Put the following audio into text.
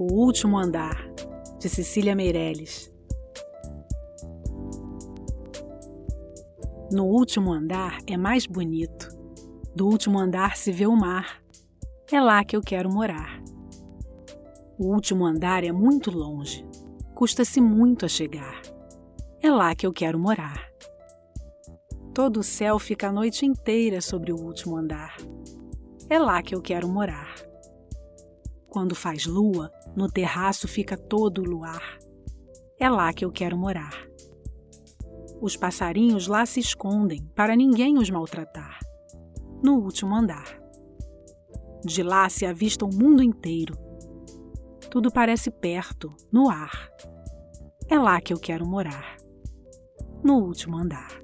O Último Andar, de Cecília Meirelles. No último andar é mais bonito. Do último andar se vê o mar. É lá que eu quero morar. O último andar é muito longe. Custa-se muito a chegar. É lá que eu quero morar. Todo o céu fica a noite inteira sobre o último andar. É lá que eu quero morar. Quando faz lua, no terraço fica todo o luar. É lá que eu quero morar. Os passarinhos lá se escondem para ninguém os maltratar. No último andar. De lá se avista o mundo inteiro. Tudo parece perto, no ar. É lá que eu quero morar. No último andar.